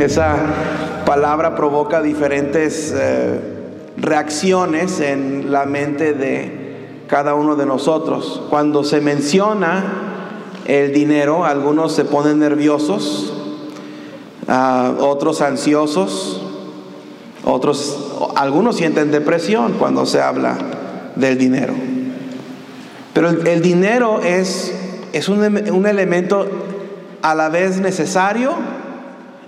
Esa palabra provoca diferentes eh, reacciones en la mente de cada uno de nosotros. Cuando se menciona el dinero, algunos se ponen nerviosos, ah, otros ansiosos, otros, algunos sienten depresión cuando se habla del dinero. Pero el, dinero es, es un, un elemento a la vez necesario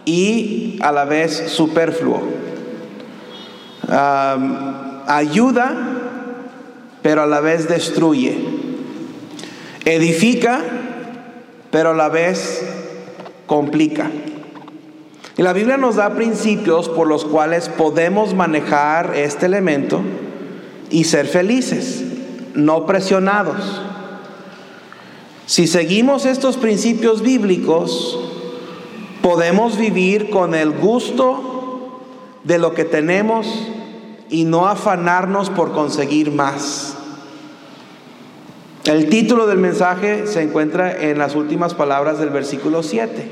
y a la vez superfluo. ayuda, pero a la vez destruye. Edifica, pero a la vez complica. Y la Biblia nos da principios por los cuales podemos manejar este elemento y ser felices, no presionados. Si seguimos estos principios bíblicos, podemos vivir con el gusto de lo que tenemos y no afanarnos por conseguir más. El título del mensaje se encuentra en las últimas palabras del versículo 7.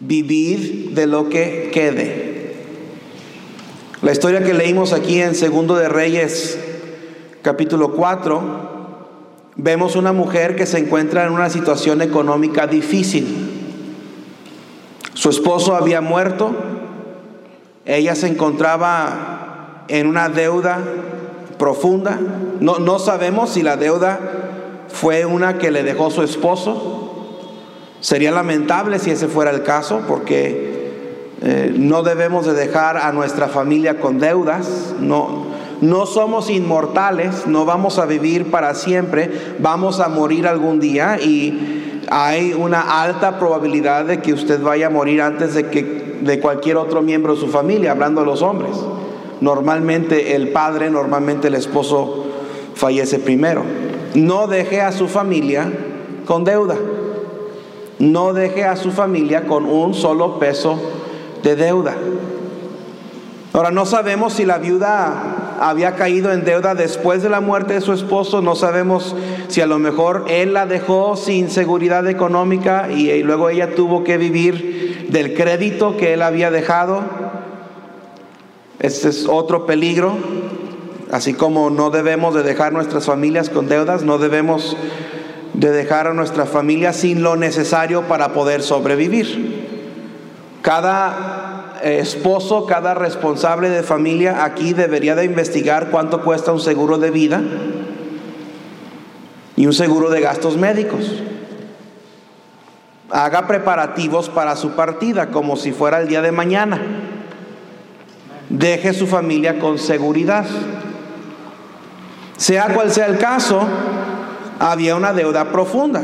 Vivir de lo que quede. La historia que leímos aquí en Segundo de Reyes, capítulo 4, vemos una mujer que se encuentra en una situación económica difícil. Su esposo había muerto, ella se encontraba en una deuda profunda. No, no sabemos si la deuda fue una que le dejó su esposo. Sería lamentable si ese fuera el caso, porque eh, no debemos de dejar a nuestra familia con deudas. No, no somos inmortales, no vamos a vivir para siempre, vamos a morir algún día y hay una alta probabilidad de que usted vaya a morir antes de que de cualquier otro miembro de su familia, hablando de los hombres. Normalmente el padre, normalmente el esposo fallece primero. No deje a su familia con deuda. No deje a su familia con un solo peso de deuda. Ahora no sabemos si la viuda había caído en deuda después de la muerte de su esposo. No sabemos si a lo mejor él la dejó sin seguridad económica y, luego ella tuvo que vivir del crédito que él había dejado. Este es otro peligro. Así como no debemos de dejar nuestras familias con deudas, no debemos de dejar a nuestra familia sin lo necesario para poder sobrevivir. Cada esposo, cada responsable de familia aquí debería de investigar cuánto cuesta un seguro de vida y un seguro de gastos médicos. Haga preparativos para su partida como si fuera el día de mañana. Deje su familia con seguridad. Sea cual sea el caso, había una deuda profunda.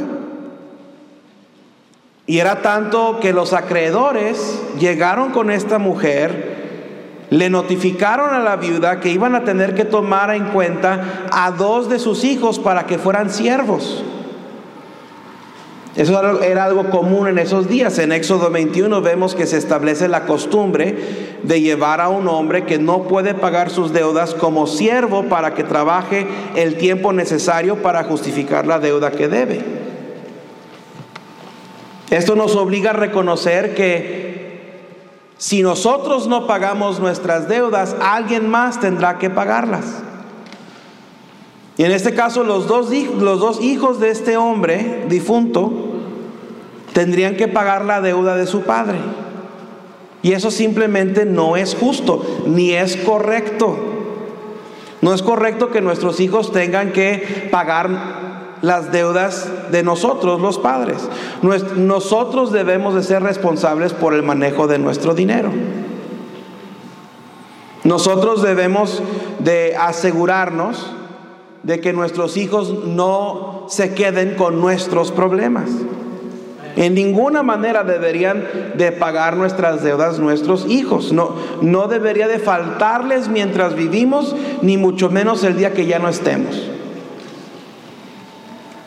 Y era tanto que los acreedores llegaron con esta mujer, le notificaron a la viuda que iban a tener que tomar en cuenta a dos de sus hijos para que fueran siervos. Eso era algo común en esos días. En Éxodo 21 vemos que se establece la costumbre de llevar a un hombre que no puede pagar sus deudas como siervo para que trabaje el tiempo necesario para justificar la deuda que debe. Esto nos obliga a reconocer que si nosotros no pagamos nuestras deudas, alguien más tendrá que pagarlas. Y en este caso los dos, los dos hijos de este hombre difunto tendrían que pagar la deuda de su padre. Y eso simplemente no es justo, ni es correcto. No es correcto que nuestros hijos tengan que pagar las deudas de nosotros, los padres. Nosotros debemos de ser responsables por el manejo de nuestro dinero. Nosotros debemos de asegurarnos de que nuestros hijos no se queden con nuestros problemas. En ninguna manera deberían de pagar nuestras deudas nuestros hijos. No, no debería de faltarles mientras vivimos, ni mucho menos el día que ya no estemos.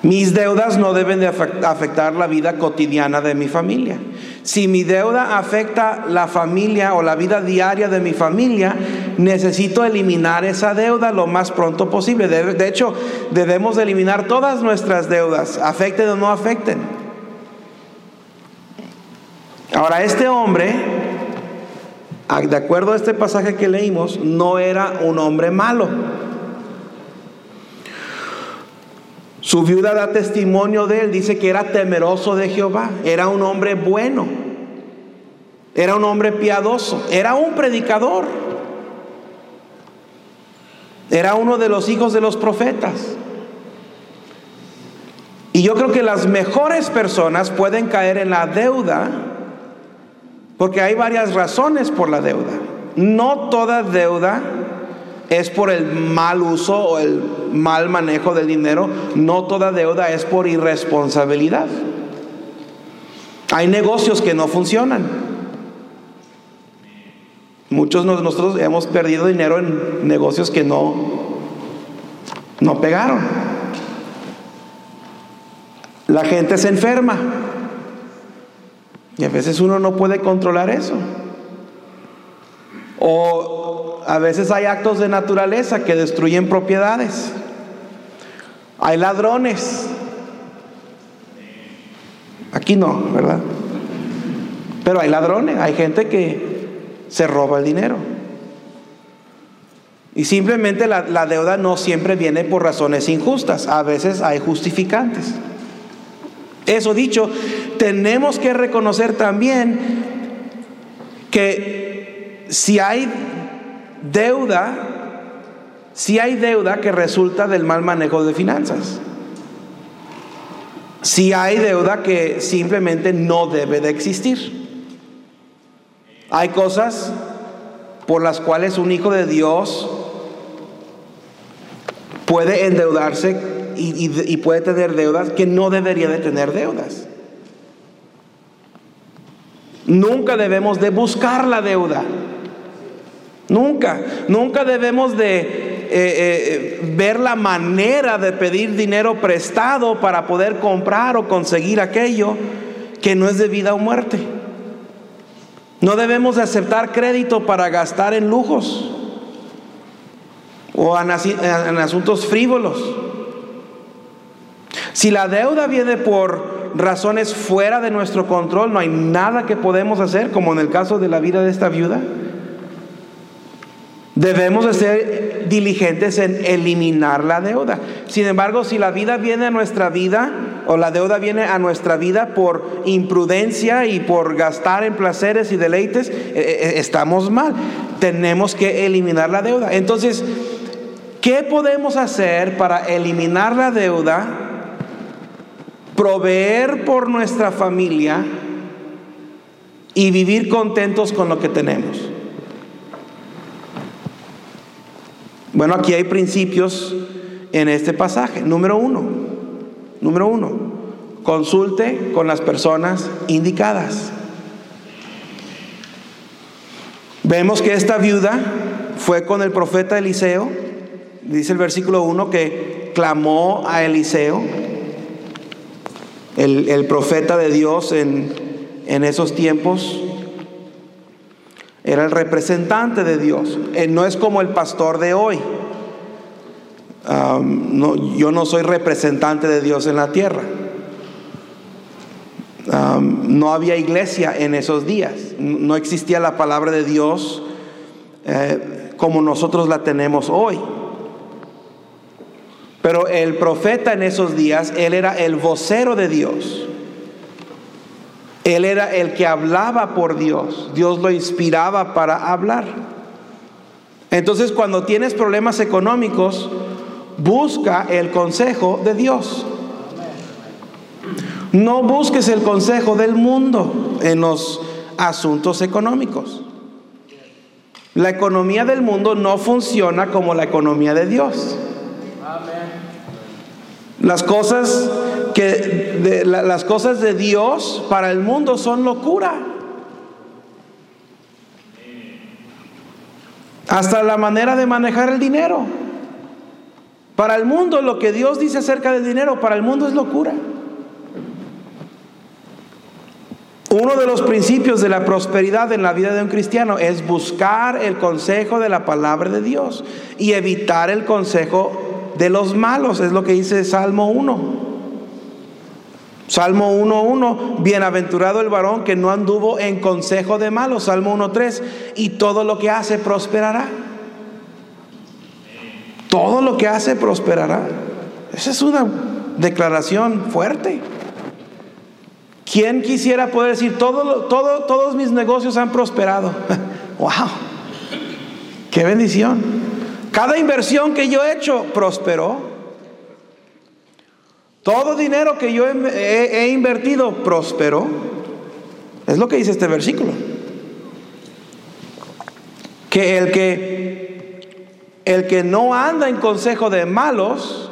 Mis deudas no deben de afectar la vida cotidiana de mi familia. Si mi deuda afecta la familia o la vida diaria de mi familia, necesito eliminar esa deuda lo más pronto posible. De, hecho, debemos eliminar todas nuestras deudas, afecten o no afecten. Ahora, este hombre, de acuerdo a este pasaje que leímos, no era un hombre malo. Su viuda da testimonio de él, dice que era temeroso de Jehová, era un hombre bueno, era un hombre piadoso, era un predicador, era uno de los hijos de los profetas. Y yo creo que las mejores personas pueden caer en la deuda porque hay varias razones por la deuda. No toda deuda es por el mal uso o el mal manejo del dinero. No toda deuda es por irresponsabilidad. Hay negocios que no funcionan. Muchos de nosotros hemos perdido dinero en negocios que no, no pegaron. La gente se enferma. Y a veces uno no puede controlar eso. O a veces hay actos de naturaleza que destruyen propiedades. Hay ladrones. Aquí no, ¿verdad? Pero hay ladrones, hay gente que se roba el dinero. Y simplemente la, deuda no siempre viene por razones injustas, a veces hay justificantes. Eso dicho, tenemos que reconocer también que si hay deuda, si hay deuda que resulta del mal manejo de finanzas. Si hay deuda que simplemente no debe de existir. Hay cosas por las cuales un hijo de Dios puede endeudarse y, puede tener deudas que no debería de tener deudas. Nunca debemos de buscar la deuda. Nunca, nunca debemos de eh, eh, ver la manera de pedir dinero prestado para poder comprar o conseguir aquello que no es de vida o muerte. No debemos de aceptar crédito para gastar en lujos o en asuntos frívolos. Si la deuda viene por razones fuera de nuestro control, no hay nada que podemos hacer, como en el caso de la vida de esta viuda. Debemos de ser diligentes en eliminar la deuda. Sin embargo, si la vida viene a nuestra vida o la deuda viene a nuestra vida por imprudencia y por gastar en placeres y deleites, eh, eh, estamos mal. Tenemos que eliminar la deuda. Entonces, ¿qué podemos hacer para eliminar la deuda? proveer por nuestra familia y vivir contentos con lo que tenemos. Bueno, aquí hay principios en este pasaje. Número uno, número uno, consulte con las personas indicadas. Vemos que esta viuda fue con el profeta Eliseo, dice el versículo 1 que clamó a Eliseo el, profeta de Dios en, esos tiempos era el representante de Dios. Eh, no es como el pastor de hoy. yo no soy representante de Dios en la tierra. no había iglesia en esos días. No existía la palabra de Dios eh, como nosotros la tenemos hoy. Pero el profeta en esos días, él era el vocero de Dios. Él era el que hablaba por Dios. Dios lo inspiraba para hablar. Entonces cuando tienes problemas económicos, busca el consejo de Dios. No busques el consejo del mundo en los asuntos económicos. La economía del mundo no funciona como la economía de Dios. Las cosas que de, las cosas de Dios para el mundo son locura. Hasta la manera de manejar el dinero. Para el mundo lo que Dios dice acerca del dinero, para el mundo es locura. Uno de los principios de la prosperidad en la vida de un cristiano es buscar el consejo de la palabra de Dios y evitar el consejo de los malos, es lo que dice Salmo 1. Salmo 1.1, bienaventurado el varón que no anduvo en consejo de malos. Salmo 1.3, y todo lo que hace prosperará. Todo lo que hace prosperará. Esa es una declaración fuerte. ¿Quién quisiera poder decir, todo, todo, todos mis negocios han prosperado? ¡Wow! ¡Qué bendición! Cada inversión que yo he hecho prosperó. Todo dinero que yo he, invertido prosperó. Es lo que dice este versículo. Que el que el que no anda en consejo de malos,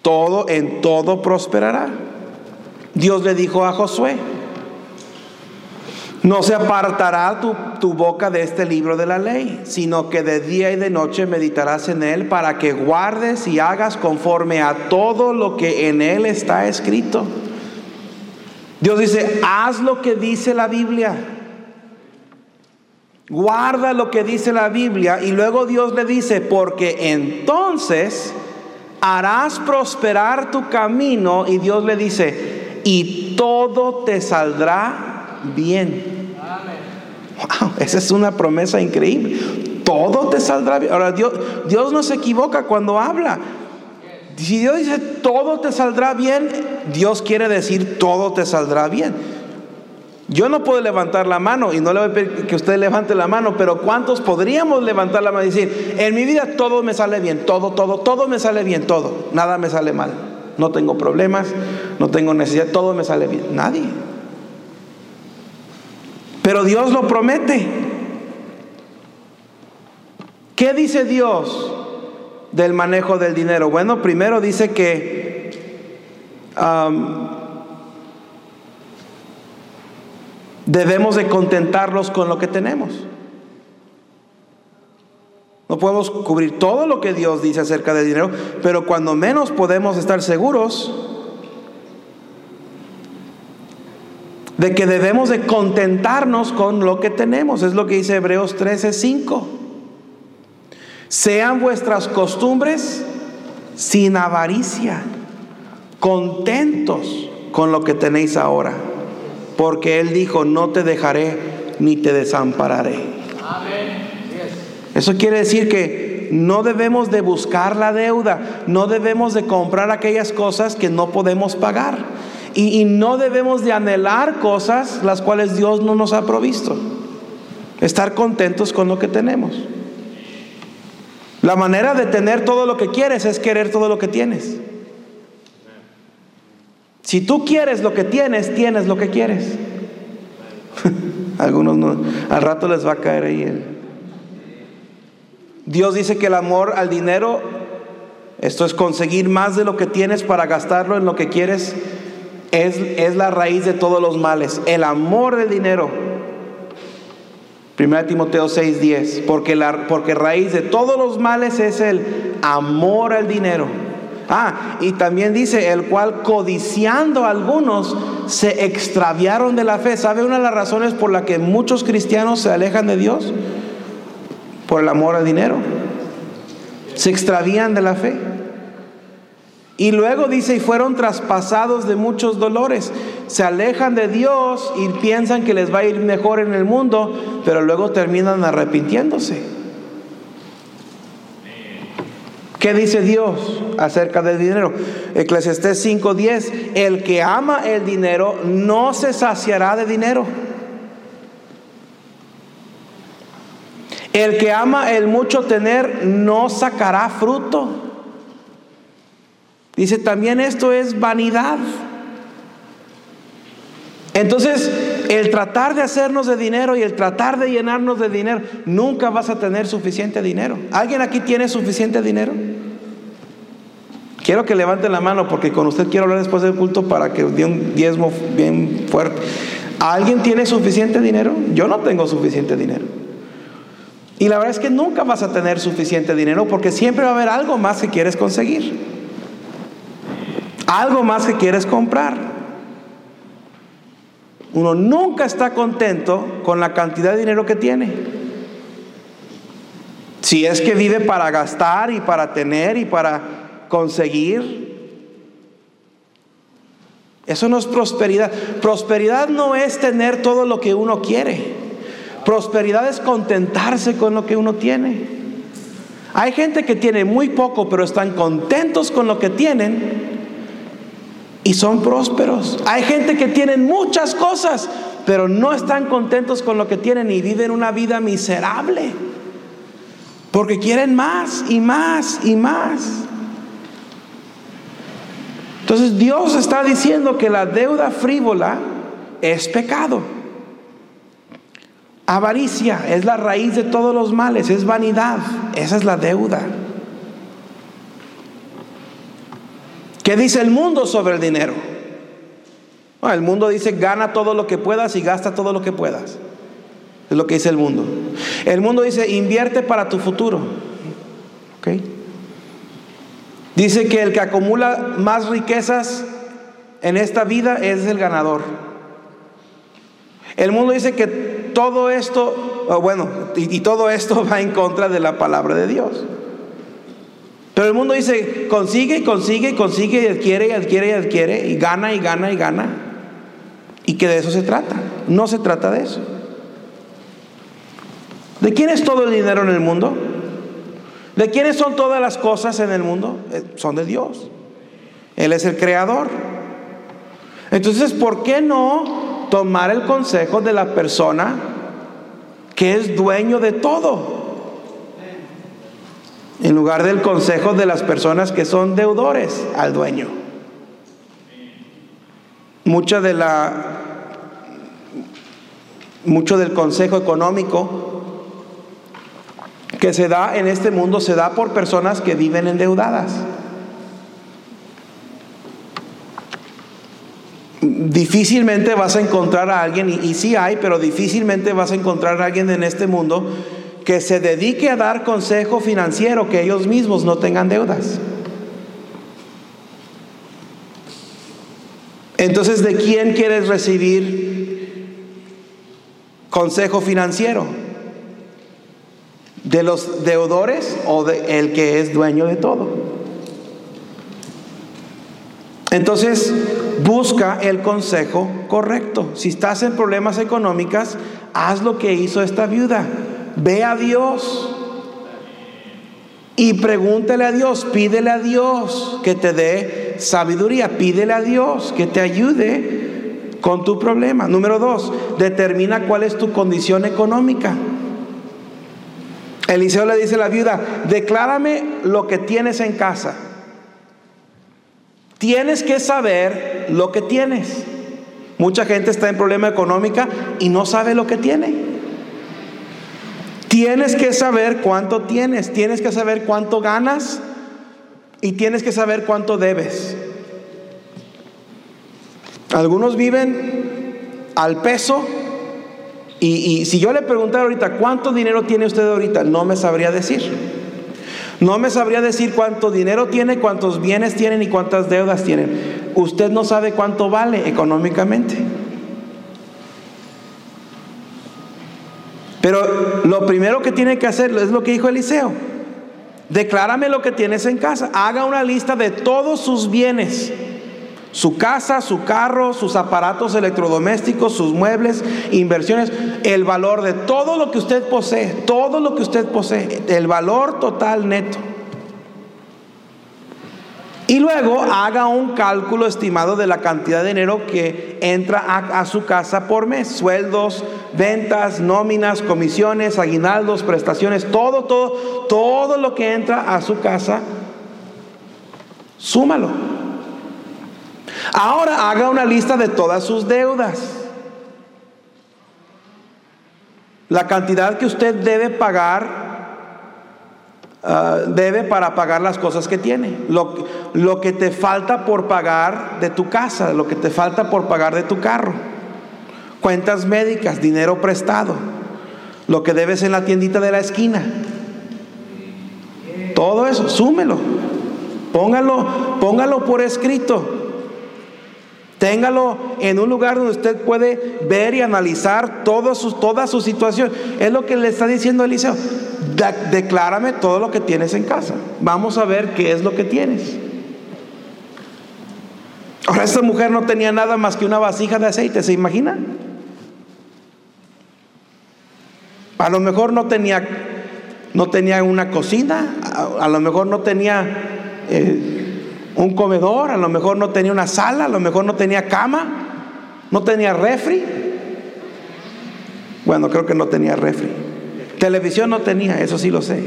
todo en todo prosperará. Dios le dijo a Josué, no se apartará tu, boca de este libro de la ley, sino que de día y de noche meditarás en él para que guardes y hagas conforme a todo lo que en él está escrito. Dios dice, haz lo que dice la Biblia. Guarda lo que dice la Biblia y luego Dios le dice, porque entonces harás prosperar tu camino y Dios le dice, y todo te saldrá bien. Wow, esa es una promesa increíble. Todo te saldrá bien. Ahora, Dios, Dios no se equivoca cuando habla. Si Dios dice todo te saldrá bien, Dios quiere decir todo te saldrá bien. Yo no puedo levantar la mano y no le voy a pedir que usted levante la mano, pero ¿cuántos podríamos levantar la mano y decir, en mi vida todo me sale bien, todo, todo, todo me sale bien, todo, nada me sale mal, no tengo problemas, no tengo necesidad, todo me sale bien? Nadie. Pero Dios lo promete. ¿Qué dice Dios del manejo del dinero? Bueno, primero dice que debemos de contentarlos con lo que tenemos. No podemos cubrir todo lo que Dios dice acerca del dinero, pero cuando menos podemos estar seguros de que debemos de contentarnos con lo que tenemos. Es lo que dice Hebreos 13:5. Sean vuestras costumbres sin avaricia, contentos con lo que tenéis ahora, porque Él dijo, no te dejaré ni te desampararé. Eso quiere decir que no debemos de buscar la deuda, no debemos de comprar aquellas cosas que no podemos pagar. Y, no debemos de anhelar cosas las cuales Dios no nos ha provisto. Estar contentos con lo que tenemos. La manera de tener todo lo que quieres es querer todo lo que tienes. Si tú quieres lo que tienes, tienes lo que quieres. Algunos no, al rato les va a caer ahí. Dios dice que el amor al dinero, esto es conseguir más de lo que tienes para gastarlo en lo que quieres, es, la raíz de todos los males. El amor del dinero. 1 Timoteo 6:10, porque, la, porque raíz de todos los males es el amor al dinero. Ah, y también dice, el cual codiciando a algunos se extraviaron de la fe. ¿Sabe una de las razones por la que muchos cristianos se alejan de Dios? Por el amor al dinero. Se extravían de la fe. Y luego dice, y fueron traspasados de muchos dolores. Se alejan de Dios y piensan que les va a ir mejor en el mundo, pero luego terminan arrepintiéndose. ¿Qué dice Dios acerca del dinero? Eclesiastés 5:10, el que ama el dinero no se saciará de dinero. El que ama el mucho tener no sacará fruto. Dice, también esto es vanidad. Entonces, el tratar de hacernos de dinero y el tratar de llenarnos de dinero, nunca vas a tener suficiente dinero. ¿Alguien aquí tiene suficiente dinero? Quiero que levanten la mano porque con usted quiero hablar después del culto para que dé un diezmo bien fuerte. ¿Alguien tiene suficiente dinero? Yo no tengo suficiente dinero. Y la verdad es que nunca vas a tener suficiente dinero porque siempre va a haber algo más que quieres conseguir algo más que quieres comprar. Uno nunca está contento con la cantidad de dinero que tiene. Si es que vive para gastar y para tener y para conseguir. Eso no es prosperidad. Prosperidad no es tener todo lo que uno quiere. Prosperidad es contentarse con lo que uno tiene. Hay gente que tiene muy poco, pero están contentos con lo que tienen y son prósperos. Hay gente que tiene muchas cosas, pero no están contentos con lo que tienen y viven una vida miserable. Porque quieren más y más y más. Entonces Dios está diciendo que la deuda frívola es pecado. Avaricia es la raíz de todos los males, es vanidad, esa es la deuda. ¿Qué dice el mundo sobre el dinero? el mundo dice gana todo lo que puedas y gasta todo lo que puedas. Es lo que dice el mundo. El mundo dice invierte para tu futuro. Dice que el que acumula más riquezas en esta vida es el ganador. El mundo dice que todo esto, bueno, y, y todo esto va en contra de la palabra de Dios. Pero el mundo dice, consigue consigue consigue y adquiere y adquiere y adquiere y gana y gana y gana. Y que de eso se trata. No se trata de eso. ¿De quién es todo el dinero en el mundo? ¿De quiénes son todas las cosas en el mundo? Eh, son de Dios. Él es el creador. Entonces, ¿por qué no tomar el consejo de la persona que es dueño de todo? En lugar del consejo de las personas que son deudores al dueño. Mucha de la mucho del consejo económico que se da en este mundo se da por personas que viven endeudadas. Difícilmente vas a encontrar a alguien, y, y sí hay, pero difícilmente vas a encontrar a alguien en este mundo que se dedique a dar consejo financiero, que ellos mismos no tengan deudas. Entonces, ¿de quién quieres recibir consejo financiero? ¿De los deudores o de el que es dueño de todo? Entonces, busca el consejo correcto. Si estás en problemas económicos, haz lo que hizo esta viuda. Ve a Dios y pregúntale a Dios, pídele a Dios que te dé sabiduría, pídele a Dios que te ayude con tu problema. Número dos, determina cuál es tu condición económica. Eliseo le dice a la viuda, declárame lo que tienes en casa. Tienes que saber lo que tienes. Mucha gente está en problema económica y no sabe lo que tiene. Tienes que saber cuánto tienes, tienes que saber cuánto ganas y tienes que saber cuánto debes. Algunos viven al peso y, si yo le preguntara ahorita, ¿cuánto dinero tiene usted ahorita? No me sabría decir. No me sabría decir cuánto dinero tiene, cuántos bienes tienen y cuántas deudas tienen. Usted no sabe cuánto vale económicamente. Pero lo primero que tiene que hacer es lo que dijo Eliseo. Declárame lo que tienes en casa. Haga una lista de todos sus bienes su casa, su carro, sus aparatos electrodomésticos, sus muebles, inversiones, el valor de todo lo que usted posee, todo lo que usted posee, el valor total neto. Y luego haga un cálculo estimado de la cantidad de dinero que entra a, su casa por mes. Sueldos, ventas, nóminas, comisiones, aguinaldos, prestaciones, todo, todo, todo lo que entra a su casa, súmalo. Ahora haga una lista de todas sus deudas. La cantidad que usted debe pagar, ah, debe para pagar las cosas que tiene. Lo, que te falta por pagar de tu casa, lo que te falta por pagar de tu carro. Cuentas médicas, dinero prestado. Lo que debes en la tiendita de la esquina. Todo eso, súmelo. Póngalo, póngalo por escrito. Téngalo en un lugar donde usted puede ver y analizar toda su, toda su situación. Es lo que le está diciendo Eliseo. Declárame todo lo que tienes en casa. Vamos a ver qué es lo que tienes. Ahora esta mujer no tenía nada más que una vasija de aceite, ¿se imagina? A lo mejor no tenía, no tenía una cocina, a, lo mejor no tenía eh, un comedor, a lo mejor no tenía una sala, a lo mejor no tenía cama, no tenía refri. Bueno, creo que no tenía refri. Televisión no tenía, eso sí lo sé.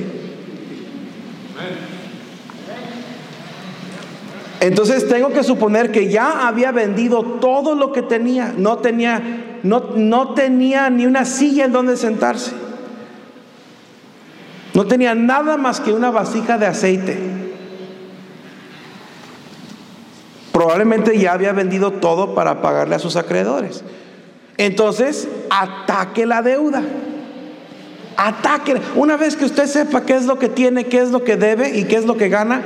Entonces tengo que suponer que ya había vendido todo lo que tenía. No tenía, no, no tenía ni una silla en donde sentarse. No tenía nada más que una vasija de aceite. Probablemente ya había vendido todo para pagarle a sus acreedores. Entonces, ataque la deuda. Ataque. Una vez que usted sepa qué es lo que tiene, qué es lo que debe y qué es lo que gana,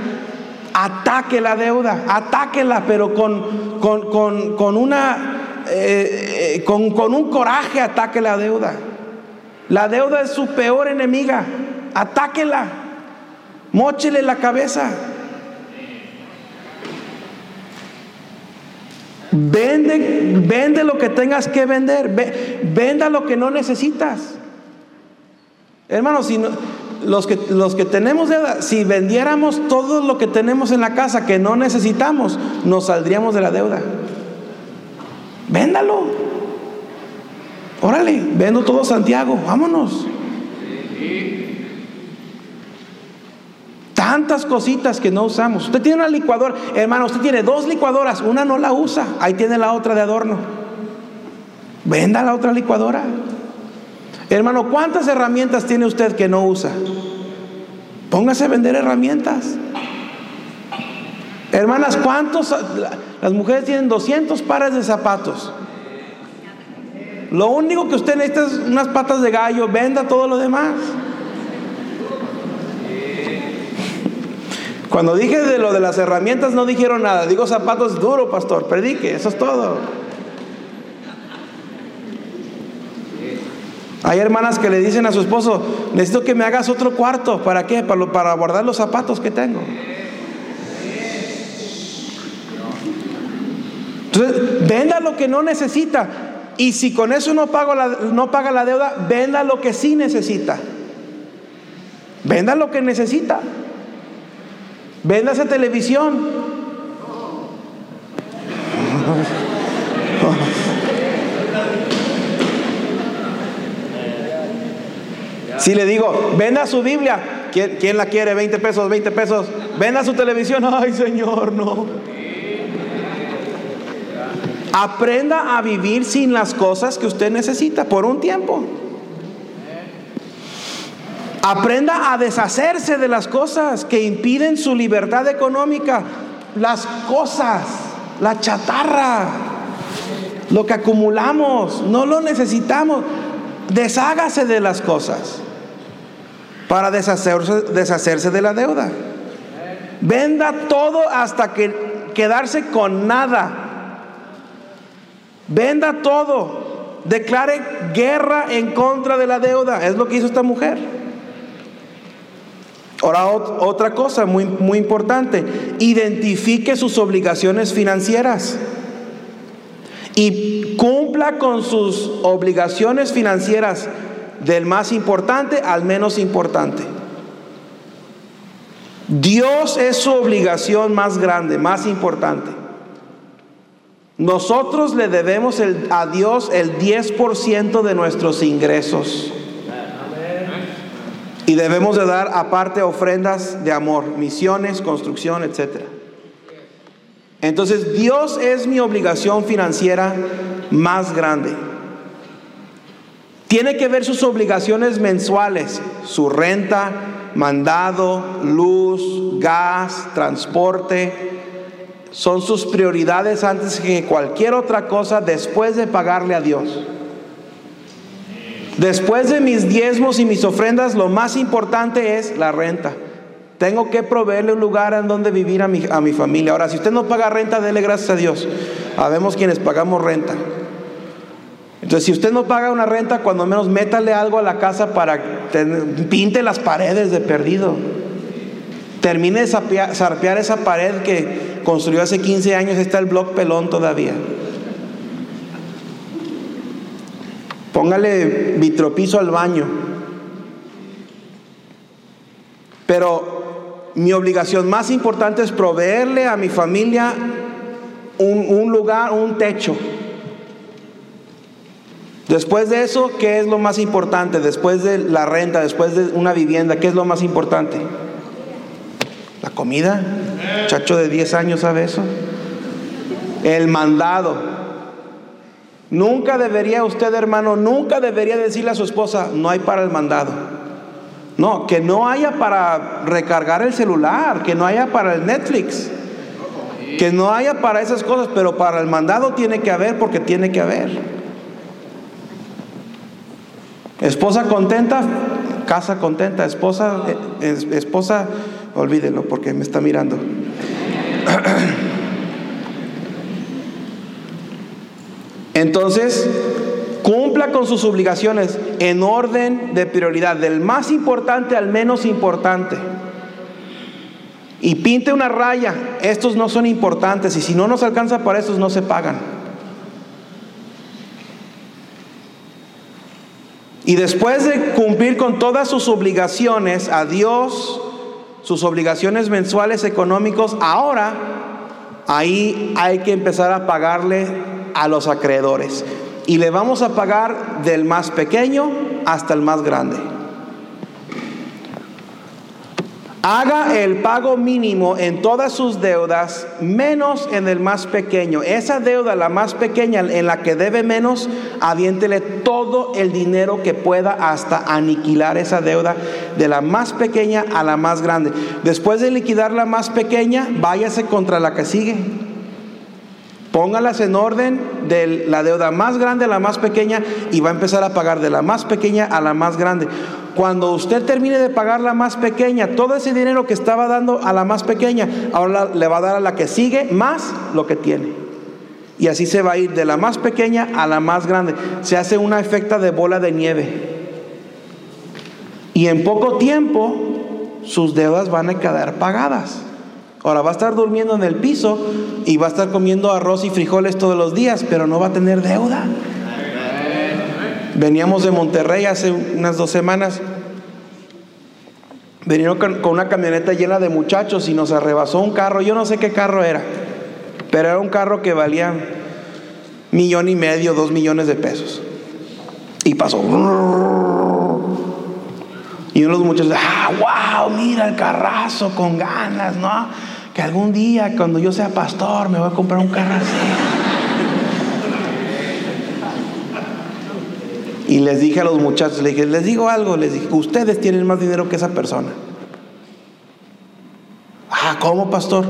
ataque la deuda, atáquela, pero con, con, una, eh, eh, con, con un coraje ataque la deuda. La deuda es su peor enemiga, atáquela, mochele la cabeza. Vende, vende lo que tengas que vender, venda lo que no necesitas. Hermanos, si los, que, los que tenemos deuda, si vendiéramos todo lo que tenemos en la casa que no necesitamos, nos saldríamos de la deuda. Véndalo. Órale, vendo todo Santiago, vámonos. Tantas cositas que no usamos. Usted tiene una licuadora, hermano, usted tiene dos licuadoras, una no la usa, ahí tiene la otra de adorno. Venda la otra licuadora. Hermano, ¿cuántas herramientas tiene usted que no usa? Póngase a vender herramientas. Hermanas, ¿cuántos? Las mujeres tienen 200 pares de zapatos. Lo único que usted necesita es unas patas de gallo, venda todo lo demás. Cuando dije de lo de las herramientas no dijeron nada. Digo zapatos duro, pastor. Predique, eso es todo. Hay hermanas que le dicen a su esposo, necesito que me hagas otro cuarto. ¿Para qué? Para, guardar los zapatos que tengo. Entonces, venda lo que no necesita. Y si con eso no, no paga la deuda, venda lo que sí necesita. Venda lo que necesita. Venda esa televisión. Si le digo, venda su Biblia, ¿quién, la quiere? 20 pesos, 20 pesos. Venda su televisión. Ay, Señor, no. Aprenda a vivir sin las cosas que usted necesita por un tiempo. Aprenda a deshacerse de las cosas que impiden su libertad económica. Las cosas, la chatarra, lo que acumulamos, no lo necesitamos. Deshágase de las cosas para deshacerse, deshacerse de la deuda. Venda todo hasta que quedarse con nada. Venda todo. Declare guerra en contra de la deuda. Es lo que hizo esta mujer. Ahora otra cosa muy, muy importante, identifique sus obligaciones financieras y cumpla con sus obligaciones financieras del más importante al menos importante. Dios es su obligación más grande, más importante. Nosotros le debemos a Dios el 10% de nuestros ingresos. Y debemos de dar aparte ofrendas de amor, misiones, construcción, etc. Entonces Dios es mi obligación financiera más grande. Tiene que ver sus obligaciones mensuales, su renta, mandado, luz, gas, transporte. Son sus prioridades antes que cualquier otra cosa después de pagarle a Dios. Después de mis diezmos y mis ofrendas, lo más importante es la renta. Tengo que proveerle un lugar en donde vivir a mi, a mi familia. Ahora, si usted no paga renta, dele gracias a Dios. Habemos quienes pagamos renta. Entonces, si usted no paga una renta, cuando menos métale algo a la casa para que pinte las paredes de perdido. Termine de zarpear esa pared que construyó hace 15 años, está el blog pelón todavía. Póngale vitropiso al baño. Pero mi obligación más importante es proveerle a mi familia un lugar, un techo. Después de eso, ¿qué es lo más importante? Después de la renta, después de una vivienda, ¿qué es lo más importante? La comida. Chacho de 10 años sabe eso. El mandado. Nunca debería usted, hermano, nunca debería decirle a su esposa, no hay para el mandado. No, que no haya para recargar el celular, que no haya para el Netflix, que no haya para esas cosas, pero para el mandado tiene que haber porque tiene que haber. Esposa contenta, casa contenta, esposa, eh, esposa, olvídelo porque me está mirando. Entonces, cumpla con sus obligaciones en orden de prioridad, del más importante al menos importante. Y pinte una raya, estos no son importantes y si no nos alcanza para estos no se pagan. Y después de cumplir con todas sus obligaciones a Dios, sus obligaciones mensuales económicos, ahora ahí hay que empezar a pagarle a los acreedores. Y le vamos a pagar del más pequeño hasta el más grande. Haga el pago mínimo en todas sus deudas, menos en el más pequeño. Esa deuda, la más pequeña, en la que debe menos, aviéntele todo el dinero que pueda hasta aniquilar esa deuda de la más pequeña a la más grande. Después de liquidar la más pequeña, váyase contra la que sigue. Póngalas en orden de la deuda más grande a la más pequeña y va a empezar a pagar de la más pequeña a la más grande. Cuando usted termine de pagar la más pequeña, todo ese dinero que estaba dando a la más pequeña, ahora le va a dar a la que sigue más lo que tiene. Y así se va a ir de la más pequeña a la más grande. Se hace una efecta de bola de nieve. Y en poco tiempo sus deudas van a quedar pagadas. Ahora va a estar durmiendo en el piso y va a estar comiendo arroz y frijoles todos los días, pero no va a tener deuda. Veníamos de Monterrey hace unas dos semanas. Veníamos con una camioneta llena de muchachos y nos arrebasó un carro. Yo no sé qué carro era, pero era un carro que valía millón y medio, dos millones de pesos. Y pasó. Y uno de los muchachos, ah, wow, mira el carrazo con ganas, ¿no? que algún día cuando yo sea pastor me voy a comprar un carro Y les dije a los muchachos, les dije, les digo algo, les dije, ustedes tienen más dinero que esa persona. Ah, ¿cómo, pastor?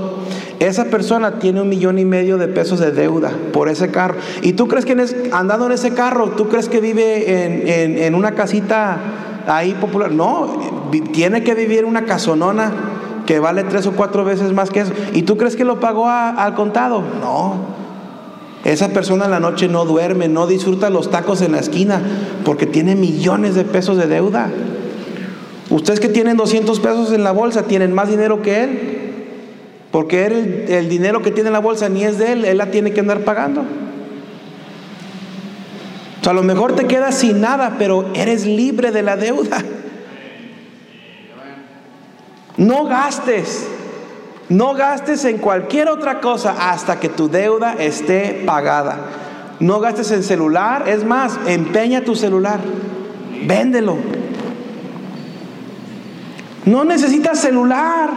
Esa persona tiene un millón y medio de pesos de deuda por ese carro. ¿Y tú crees que andando en ese carro, tú crees que vive en, en una casita ahí popular? No, tiene que vivir en una casonona que vale tres o cuatro veces más que eso. ¿Y tú crees que lo pagó al contado? No. Esa persona en la noche no duerme, no disfruta los tacos en la esquina, porque tiene millones de pesos de deuda. Ustedes que tienen 200 pesos en la bolsa tienen más dinero que él, porque el, dinero que tiene en la bolsa ni es de él, él la tiene que andar pagando. O a lo mejor te quedas sin nada, pero eres libre de la deuda. No gastes, no gastes en cualquier otra cosa hasta que tu deuda esté pagada. No gastes en celular, es más, empeña tu celular, véndelo. No necesitas celular.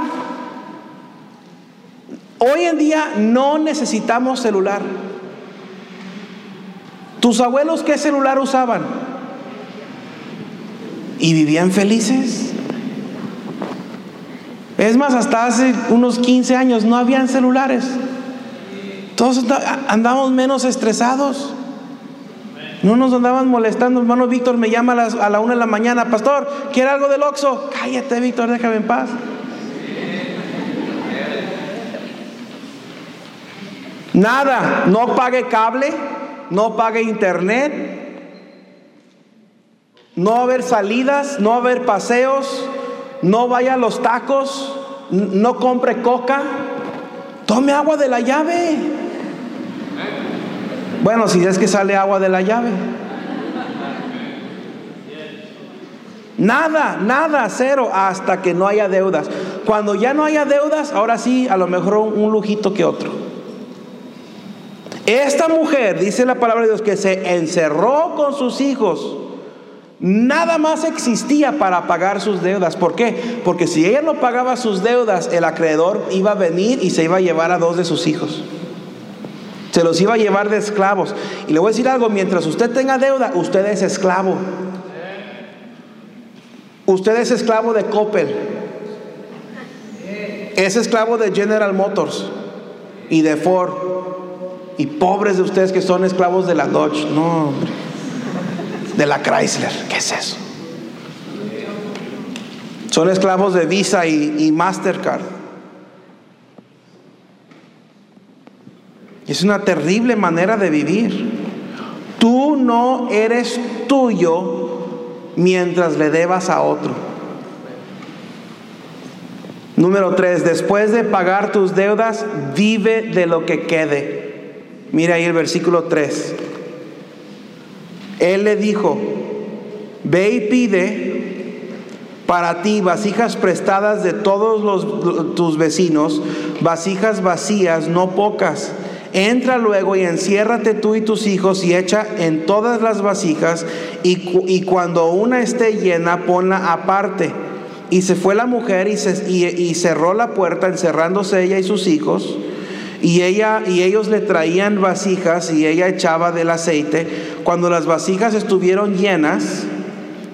Hoy en día no necesitamos celular. ¿Tus abuelos qué celular usaban? ¿Y vivían felices? Es más, hasta hace unos 15 años no habían celulares. Todos andamos menos estresados. No nos andaban molestando. Hermano Víctor me llama a, la una de la mañana. Pastor, ¿quiere algo del Oxxo? Cállate, Víctor, déjame en paz. Nada, no pague cable, no pague internet, no haber salidas, no haber paseos, no vaya a los tacos, no compre coca, tome agua de la llave. Bueno, si es que sale agua de la llave. Nada, nada, cero, hasta que no haya deudas. Cuando ya no haya deudas, ahora sí, a lo mejor un lujito que otro. Esta mujer, dice la palabra de Dios, que se encerró con sus hijos, nada más existía para pagar sus deudas. ¿Por qué? Porque si ella no pagaba sus deudas, el acreedor iba a venir y se iba a llevar a dos de sus hijos. Se los iba a llevar de esclavos. Y le voy a decir algo, mientras usted tenga deuda, usted es esclavo. Usted es esclavo de Coppel. Es esclavo de General Motors y de Ford. Y pobres de ustedes que son esclavos de la Dodge. No, hombre. De la Chrysler. ¿Qué es eso? Son esclavos de Visa y, Mastercard. Es una terrible manera de vivir. Tú no eres tuyo mientras le debas a otro. Número tres, después de pagar tus deudas, vive de lo que quede. Mira ahí el versículo 3. Él le dijo, ve y pide para ti vasijas prestadas de todos tus vecinos, vasijas vacías, no pocas Entra luego y enciérrate tú y tus hijos y echa en todas las vasijas y, cuando una esté llena, ponla aparte. Y se fue la mujer y, cerró la puerta, encerrándose ella y sus hijos. Y, ella, y ellos le traían vasijas y ella echaba del aceite. Cuando las vasijas estuvieron llenas,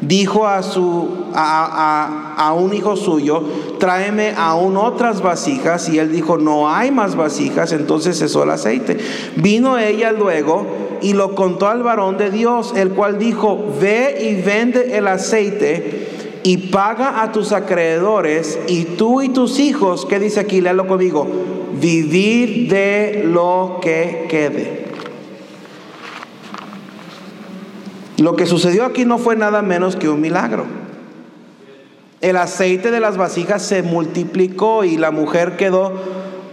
dijo a, su, a, a, un hijo suyo, tráeme aún otras vasijas. Y él dijo, no hay más vasijas. Entonces cesó el aceite. Vino ella luego y lo contó al varón de Dios, el cual dijo, ve y vende el aceite y paga a tus acreedores y tú y tus hijos, ¿qué dice aquí? Léalo conmigo, vivir de lo que quede. Lo que sucedió aquí no fue nada menos que un milagro. El aceite de las vasijas se multiplicó y la mujer quedó,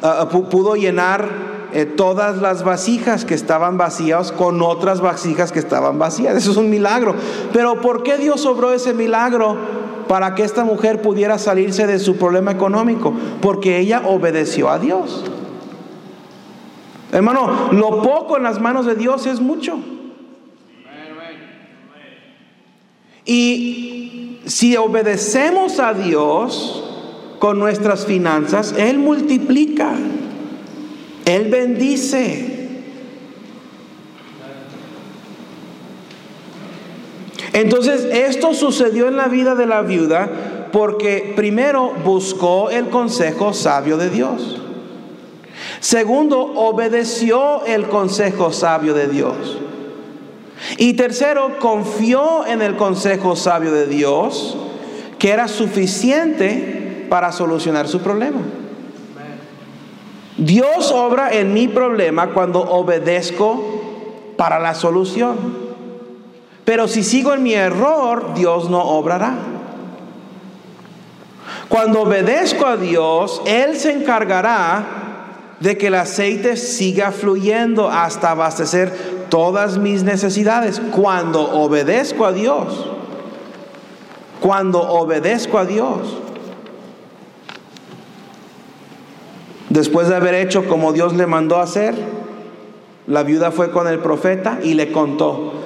ah, ah, pudo llenar eh, todas las vasijas que estaban vacías con otras vasijas que estaban vacías. Eso es un milagro. Pero ¿por qué Dios obró ese milagro? Para que esta mujer pudiera salirse de su problema económico. Porque ella obedeció a Dios. Hermano, lo poco en las manos de Dios es mucho. Y si obedecemos a Dios con nuestras finanzas, Él multiplica, Él bendice. Entonces, esto sucedió en la vida de la viuda porque primero buscó el consejo sabio de Dios. Segundo, obedeció el consejo sabio de Dios. Y tercero, confió en el consejo sabio de Dios, que era suficiente para solucionar su problema. Dios obra en mi problema cuando obedezco para la solución. Pero si sigo en mi error, Dios no obrará. Cuando obedezco a Dios, Él se encargará de que el aceite siga fluyendo hasta abastecer todas mis necesidades cuando obedezco a Dios. Cuando obedezco a Dios. Después de haber hecho como Dios le mandó hacer, la viuda fue con el profeta y le contó.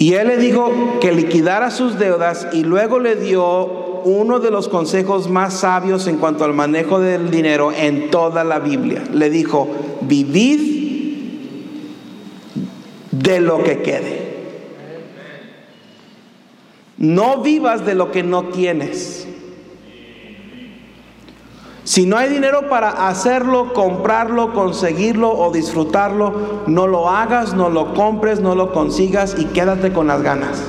Y él le dijo que liquidara sus deudas y luego le dio uno de los consejos más sabios en cuanto al manejo del dinero en toda la Biblia. Le dijo, vivid de lo que quede. No vivas de lo que no tienes. Si no hay dinero para hacerlo, comprarlo, conseguirlo o disfrutarlo, no lo hagas, no lo compres, no lo consigas y quédate con las ganas.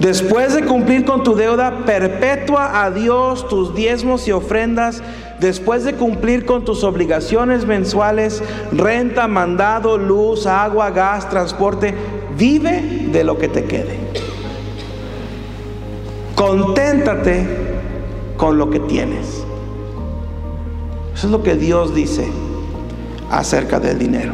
Después de cumplir con tu deuda, perpetua a Dios tus diezmos y ofrendas después de cumplir con tus obligaciones mensuales, renta, mandado, luz, agua, gas, transporte, vive de lo que te quede. Conténtate con lo que tienes. Eso es lo que Dios dice acerca del dinero.